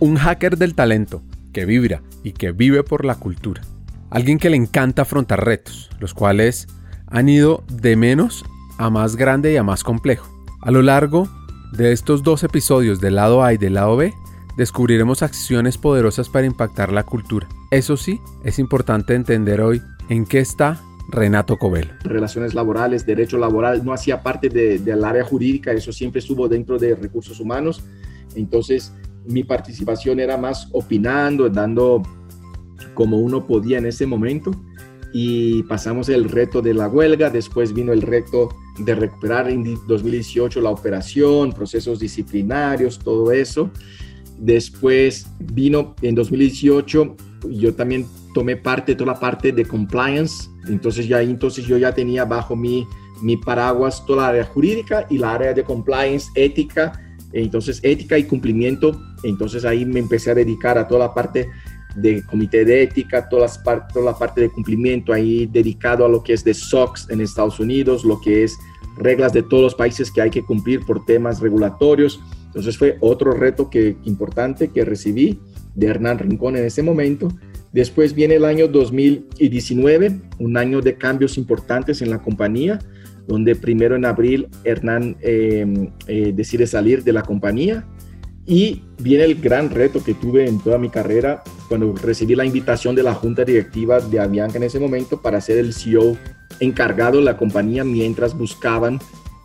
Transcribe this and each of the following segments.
Un hacker del talento que vibra y que vive por la cultura. Alguien que le encanta afrontar retos, los cuales han ido de menos a más grande y a más complejo. A lo largo de estos dos episodios del lado A y del lado B, descubriremos acciones poderosas para impactar la cultura. Eso sí, es importante entender hoy en qué está Renato Covelo. Relaciones laborales, derecho laboral, no hacía parte del área jurídica, eso siempre estuvo dentro de recursos humanos. Entonces, mi participación era más opinando, dando como uno podía en ese momento. Y pasamos el reto de la huelga, después vino el reto de recuperar en 2018 la operación, procesos disciplinarios, todo eso. Después vino en 2018, yo también tomé parte toda la parte de compliance, entonces ya entonces yo ya tenía bajo mi, mi paraguas toda la área jurídica y la área de compliance, ética, entonces ética y cumplimiento, entonces ahí me empecé a dedicar a toda la parte de comité de ética, toda la, toda la parte de cumplimiento ahí dedicado a lo que es de SOX en Estados Unidos, lo que es reglas de todos los países que hay que cumplir por temas regulatorios. Entonces fue otro reto que, importante que recibí de Hernán Rincón en ese momento. Después viene el año 2019, un año de cambios importantes en la compañía, donde primero en abril Hernán eh, eh, decide salir de la compañía y viene el gran reto que tuve en toda mi carrera cuando recibí la invitación de la junta directiva de Avianca en ese momento para ser el CEO encargado de la compañía mientras buscaban.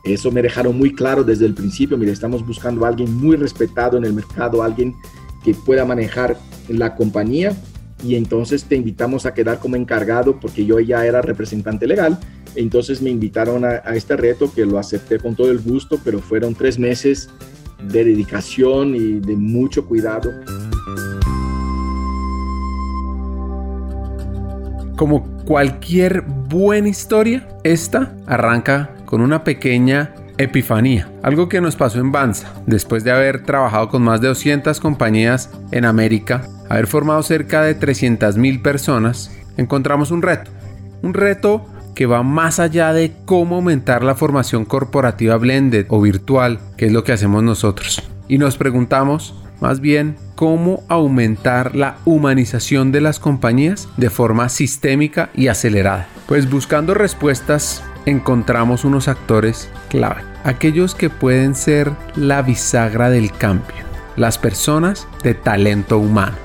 Eso me dejaron muy claro desde el principio. Mire, estamos buscando a alguien muy respetado en el mercado, alguien que pueda manejar la compañía y entonces te invitamos a quedar como encargado porque yo ya era representante legal. Entonces me invitaron a, este reto que lo acepté con todo el gusto, pero fueron tres meses de dedicación y de mucho cuidado. Como cualquier buena historia, esta arranca con una pequeña epifanía, algo que nos pasó en Banza, después de haber trabajado con más de 200 compañías en América, haber formado cerca de 300 mil personas, encontramos un reto, un reto que va más allá de cómo aumentar la formación corporativa blended o virtual, que es lo que hacemos nosotros. Y nos preguntamos, más bien, cómo aumentar la humanización de las compañías de forma sistémica y acelerada. Pues buscando respuestas encontramos unos actores clave, aquellos que pueden ser la bisagra del cambio, las personas de talento humano.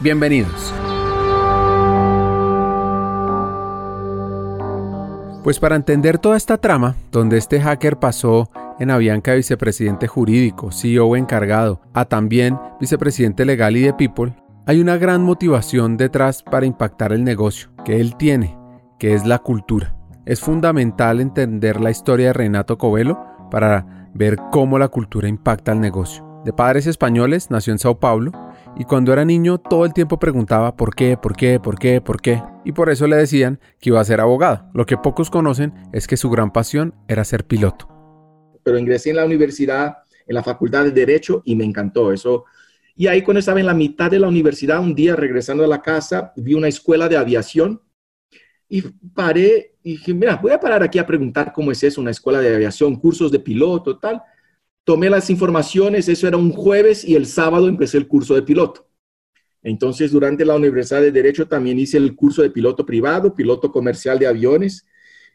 Bienvenidos. Pues para entender toda esta trama, donde este hacker pasó en Avianca de vicepresidente jurídico, CEO encargado, a también vicepresidente legal y de People, hay una gran motivación detrás para impactar el negocio que él tiene, que es la cultura. Es fundamental entender la historia de Renato Covelo para ver cómo la cultura impacta al negocio. De padres españoles, nació en Sao Paulo y cuando era niño todo el tiempo preguntaba por qué, por qué, por qué, por qué. Y por eso le decían que iba a ser abogado. Lo que pocos conocen es que su gran pasión era ser piloto. Pero ingresé en la universidad, en la facultad de Derecho y me encantó eso. Y ahí cuando estaba en la mitad de la universidad, un día regresando a la casa, vi una escuela de aviación y paré y dije, mira, voy a parar aquí a preguntar cómo es eso, una escuela de aviación, cursos de piloto, tal tomé las informaciones, eso era un jueves y el sábado empecé el curso de piloto. Entonces, durante la Universidad de Derecho también hice el curso de piloto privado, piloto comercial de aviones.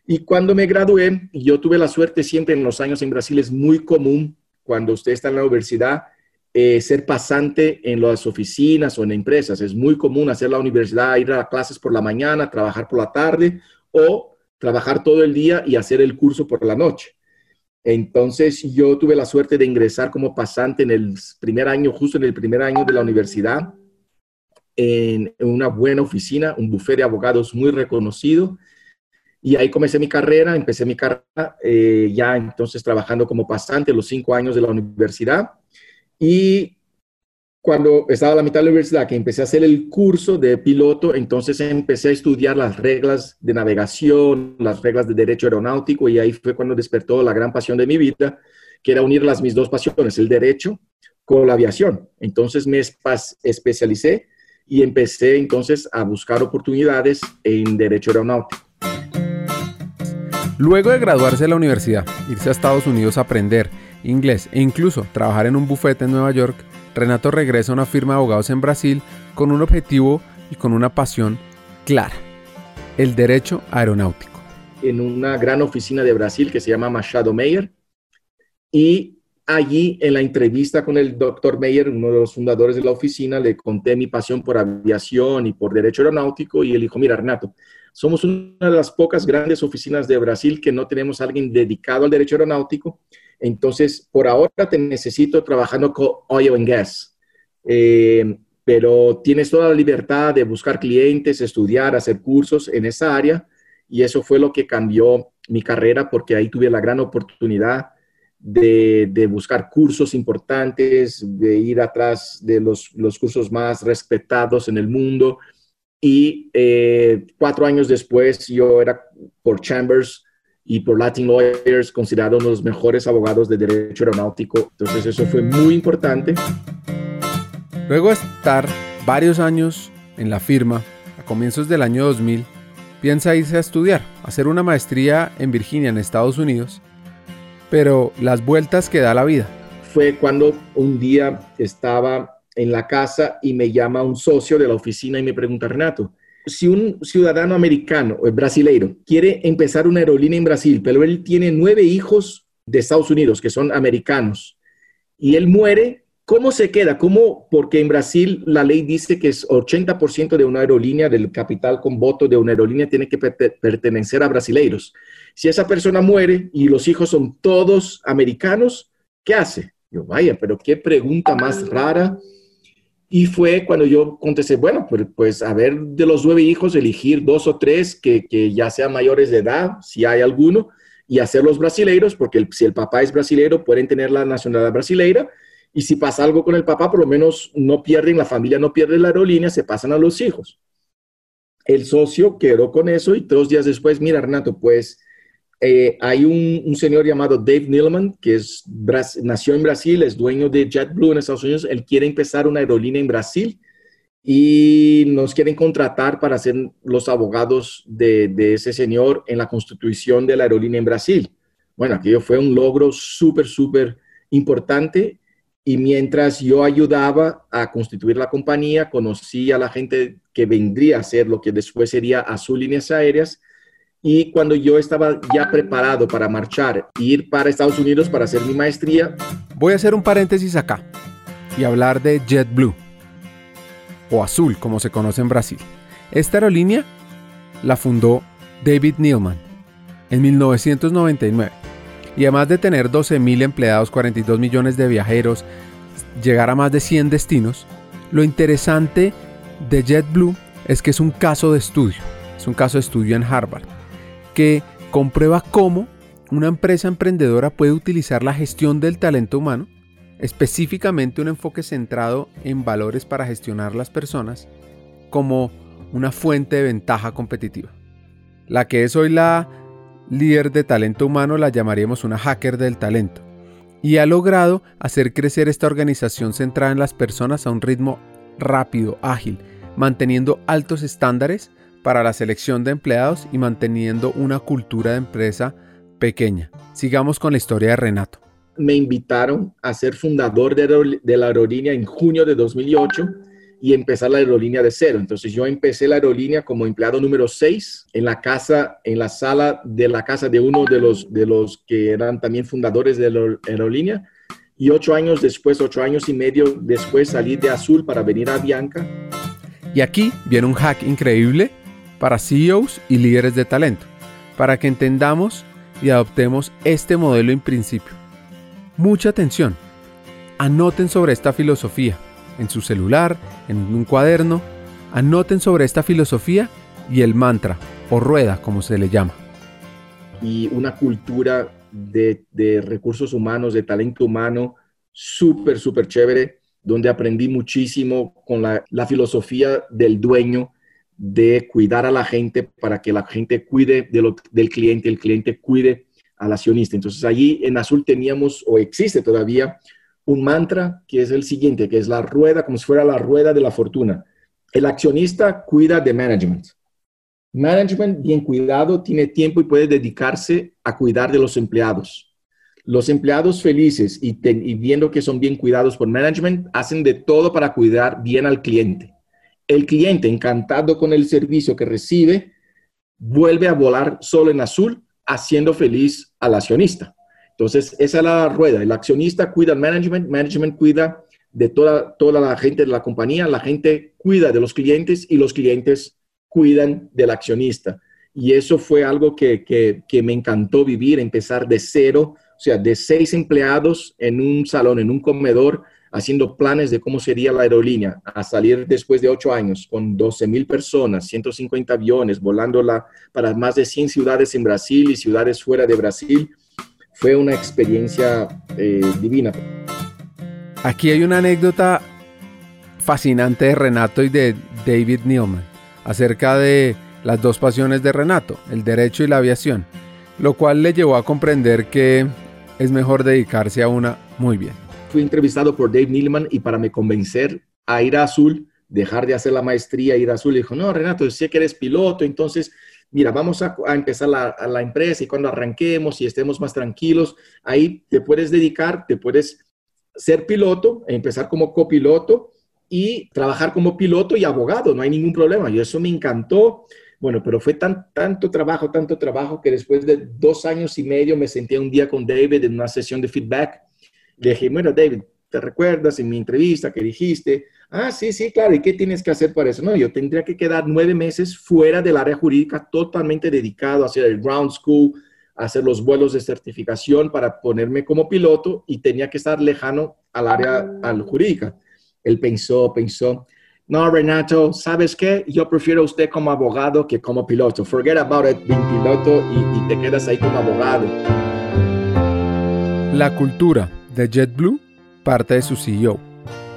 Y cuando me gradué, yo tuve la suerte siempre en los años en Brasil, es muy común cuando usted está en la universidad eh, ser pasante en las oficinas o en empresas. Es muy común hacer la universidad, ir a clases por la mañana, trabajar por la tarde o trabajar todo el día y hacer el curso por la noche. Entonces yo tuve la suerte de ingresar como pasante en el primer año, justo en el primer año de la universidad, en, una buena oficina, un bufete de abogados muy reconocido. Y ahí comencé mi carrera, empecé mi carrera eh, ya entonces trabajando como pasante los cinco años de la universidad. Y cuando estaba a la mitad de la universidad, que empecé a hacer el curso de piloto, entonces empecé a estudiar las reglas de navegación, las reglas de derecho aeronáutico, y ahí fue cuando despertó la gran pasión de mi vida, que era unir las mis dos pasiones, el derecho con la aviación. Entonces me especialicé y empecé entonces a buscar oportunidades en derecho aeronáutico. Luego de graduarse de la universidad, irse a Estados Unidos a aprender inglés e incluso trabajar en un bufete en Nueva York, Renato regresa a una firma de abogados en Brasil con un objetivo y con una pasión clara, el derecho aeronáutico. En una gran oficina de Brasil que se llama Machado Meyer y allí en la entrevista con el doctor Meyer, uno de los fundadores de la oficina, le conté mi pasión por aviación y por derecho aeronáutico y él dijo, mira Renato, somos una de las pocas grandes oficinas de Brasil que no tenemos a alguien dedicado al derecho aeronáutico. Entonces, por ahora te necesito trabajando con oil and gas. Eh, pero tienes toda la libertad de buscar clientes, estudiar, hacer cursos en esa área. Y eso fue lo que cambió mi carrera porque ahí tuve la gran oportunidad de, buscar cursos importantes, de ir atrás de los, los cursos más respetados en el mundo y eh, cuatro años después yo era por Chambers y por Latin Lawyers considerado uno de los mejores abogados de derecho aeronáutico. Entonces eso fue muy importante. Luego de estar varios años en la firma, a comienzos del año 2000, piensa irse a estudiar, hacer una maestría en Virginia, en Estados Unidos, pero las vueltas que da la vida. Fue cuando un día estaba en la casa y me llama un socio de la oficina y me pregunta, Renato, si un ciudadano americano o brasileiro quiere empezar una aerolínea en Brasil, pero él tiene nueve hijos de Estados Unidos que son americanos y él muere, ¿cómo se queda? ¿Cómo? Porque en Brasil la ley dice que es 80% de una aerolínea, del capital con voto de una aerolínea, tiene que pertenecer a brasileiros. Si esa persona muere y los hijos son todos americanos, ¿qué hace? Yo, vaya, pero qué pregunta más rara y fue cuando yo contesté, bueno, pues, pues, a ver, de los nueve hijos, elegir dos o tres que, que, ya sean mayores de edad, si hay alguno, y hacerlos brasileiros, porque si el papá es brasileiro, pueden tener la nacionalidad brasileira. Y si pasa algo con el papá, por lo menos no pierden, la familia no pierde la aerolínea, se pasan a los hijos. El socio quedó con eso y dos días después, mira, Renato, pues eh, hay un, señor llamado Dave Neilman, que es, nació en Brasil, es dueño de JetBlue en Estados Unidos. Él quiere empezar una aerolínea en Brasil y nos quieren contratar para ser los abogados de, de ese señor en la constitución de la aerolínea en Brasil. Bueno, aquello fue un logro súper, súper importante. Y mientras yo ayudaba a constituir la compañía, conocí a la gente que vendría a ser lo que después sería Azul Líneas Aéreas y cuando yo estaba ya preparado para marchar, ir para Estados Unidos para hacer mi maestría. Voy a hacer un paréntesis acá y hablar de JetBlue, o Azul como se conoce en Brasil. Esta aerolínea la fundó David Neilman en 1999 y además de tener 12.000 empleados, 42 millones de viajeros, llegar a más de 100 destinos, lo interesante de JetBlue es que es un caso de estudio, es un caso de estudio en Harvard que comprueba cómo una empresa emprendedora puede utilizar la gestión del talento humano, específicamente un enfoque centrado en valores para gestionar las personas, como una fuente de ventaja competitiva. La que es hoy la líder de talento humano la llamaríamos una hacker del talento. Y ha logrado hacer crecer esta organización centrada en las personas a un ritmo rápido, ágil, manteniendo altos estándares para la selección de empleados y manteniendo una cultura de empresa pequeña. Sigamos con la historia de Renato. Me invitaron a ser fundador de, la aerolínea en junio de 2008 y empezar la aerolínea de cero. Entonces yo empecé la aerolínea como empleado número 6 en la casa, en la sala de la casa de uno de los, de los que eran también fundadores de la aerolínea. Y ocho años después, ocho años y medio después salí de Azul para venir a Bianca. Y aquí viene un hack increíble para CEOs y líderes de talento, para que entendamos y adoptemos este modelo en principio. Mucha atención. Anoten sobre esta filosofía en su celular, en un cuaderno. Anoten sobre esta filosofía y el mantra o rueda, como se le llama. Y una cultura de, recursos humanos, de talento humano, súper, súper chévere. donde aprendí muchísimo con la, filosofía del dueño de cuidar a la gente para que la gente cuide del cliente, el cliente cuide al accionista. Entonces allí en Azul teníamos, o existe todavía, un mantra que es el siguiente, que es la rueda, como si fuera la rueda de la fortuna. El accionista cuida de management. Management bien cuidado tiene tiempo y puede dedicarse a cuidar de los empleados. Los empleados felices y, viendo que son bien cuidados por management hacen de todo para cuidar bien al cliente. El cliente, encantado con el servicio que recibe, vuelve a volar solo en azul, haciendo feliz al accionista. Entonces, esa es la rueda. El accionista cuida al management, management cuida de toda, toda la gente de la compañía, la gente cuida de los clientes y los clientes cuidan del accionista. Y eso fue algo que, que me encantó vivir, empezar de cero, o sea, de seis empleados en un salón, en un comedor, haciendo planes de cómo sería la aerolínea, a salir después de ocho años con 12 mil personas, 150 aviones, volando para más de 100 ciudades en Brasil y ciudades fuera de Brasil, fue una experiencia eh, divina. Aquí hay una anécdota fascinante de Renato y de David Neilman acerca de las dos pasiones de Renato, el derecho y la aviación, lo cual le llevó a comprender que es mejor dedicarse a una muy bien. Fui entrevistado por Dave Neilman y para me convencer a ir a Azul, dejar de hacer la maestría, ir a Azul, dijo, no, Renato, sé que eres piloto, entonces, mira, vamos a, empezar la, la, empresa y cuando arranquemos y estemos más tranquilos, ahí te puedes dedicar, te puedes ser piloto, empezar como copiloto y trabajar como piloto y abogado, no hay ningún problema. Y eso me encantó. Bueno, pero fue tan, tanto trabajo, tanto trabajo que después de dos años y medio me senté un día con David en una sesión de feedback. Le dije, bueno, David, ¿te recuerdas en mi entrevista que dijiste? Ah, sí, sí, claro. ¿Y qué tienes que hacer para eso? No, yo tendría que quedar nueve meses fuera del área jurídica, totalmente dedicado a hacer el ground school, a hacer los vuelos de certificación para ponerme como piloto y tenía que estar lejano al área al jurídica. Él pensó, pensó no, Renato, ¿sabes qué? Yo prefiero a usted como abogado que como piloto. Forget about it, being piloto y, te quedas ahí como abogado. La cultura de JetBlue parte de su CEO.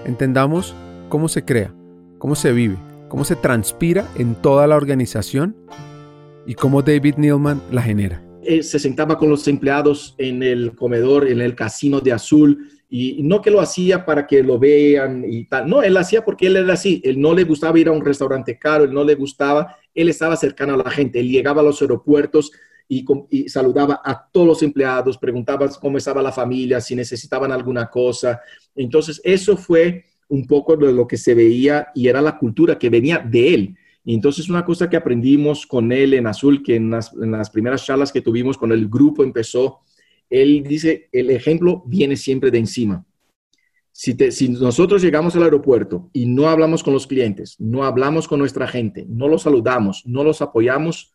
Entendamos cómo se crea, cómo se vive, cómo se transpira en toda la organización y cómo David Neilman la genera. Eh, se sentaba con los empleados en el comedor, en el casino de Azul, y no que lo hacía para que lo vean y tal, no, él hacía porque él era así, él no le gustaba ir a un restaurante caro, él no le gustaba, él estaba cercano a la gente, él llegaba a los aeropuertos y, saludaba a todos los empleados, preguntaba cómo estaba la familia, si necesitaban alguna cosa. Entonces, eso fue un poco de lo que se veía y era la cultura que venía de él. Entonces una cosa que aprendimos con él en Azul, que en las primeras charlas que tuvimos con el grupo empezó él dice, el ejemplo viene siempre de encima. Si, nosotros llegamos al aeropuerto y no hablamos con los clientes, no hablamos con nuestra gente, no los saludamos, no los apoyamos,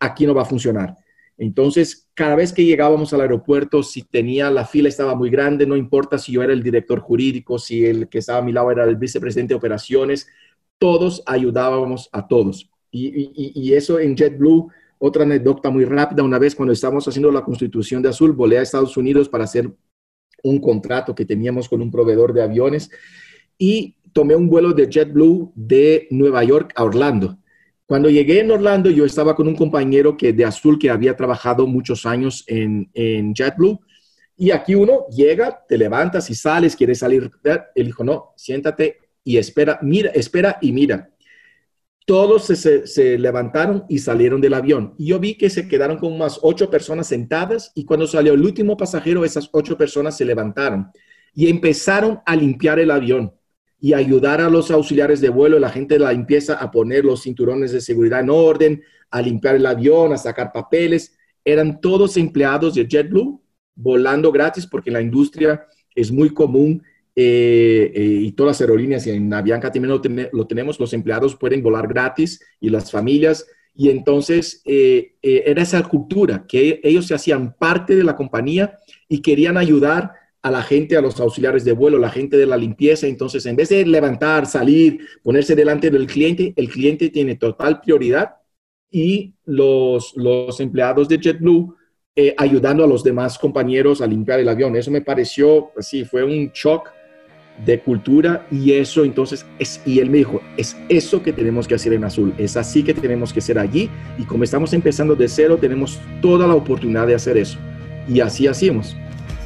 aquí no va a funcionar. Entonces, cada vez que llegábamos al aeropuerto, si tenía la fila estaba muy grande, no importa si yo era el director jurídico, si el que estaba a mi lado era el vicepresidente de operaciones, todos ayudábamos a todos. Y, y eso en JetBlue otra anécdota muy rápida, una vez cuando estábamos haciendo la constitución de Azul, volé a Estados Unidos para hacer un contrato que teníamos con un proveedor de aviones y tomé un vuelo de JetBlue de Nueva York a Orlando. Cuando llegué en Orlando, yo estaba con un compañero que de Azul que había trabajado muchos años en, en JetBlue. Y aquí uno llega, te levantas y sales, quieres salir. Él dijo, no, siéntate y espera, mira, espera y mira todos se, levantaron y salieron del avión. Y yo vi que se quedaron con unas ocho personas sentadas y cuando salió el último pasajero, esas ocho personas se levantaron y empezaron a limpiar el avión y ayudar a los auxiliares de vuelo, la gente de la limpieza a poner los cinturones de seguridad en orden, a limpiar el avión, a sacar papeles. Eran todos empleados de JetBlue volando gratis porque la industria es muy común eh, eh, y todas las aerolíneas, y en Avianca también lo, tenemos, los empleados pueden volar gratis y las familias. Y entonces eh, era esa cultura, que ellos se hacían parte de la compañía y querían ayudar a la gente, a los auxiliares de vuelo, la gente de la limpieza. Entonces, en vez de levantar, salir, ponerse delante del cliente, el cliente tiene total prioridad y los, los empleados de JetBlue ayudando a los demás compañeros a limpiar el avión. Eso me pareció, pues sí, fue un shock de cultura y eso entonces es, y él me dijo, es eso que tenemos que hacer en Azul, es así que tenemos que ser allí y como estamos empezando de cero tenemos toda la oportunidad de hacer eso y así hacíamos.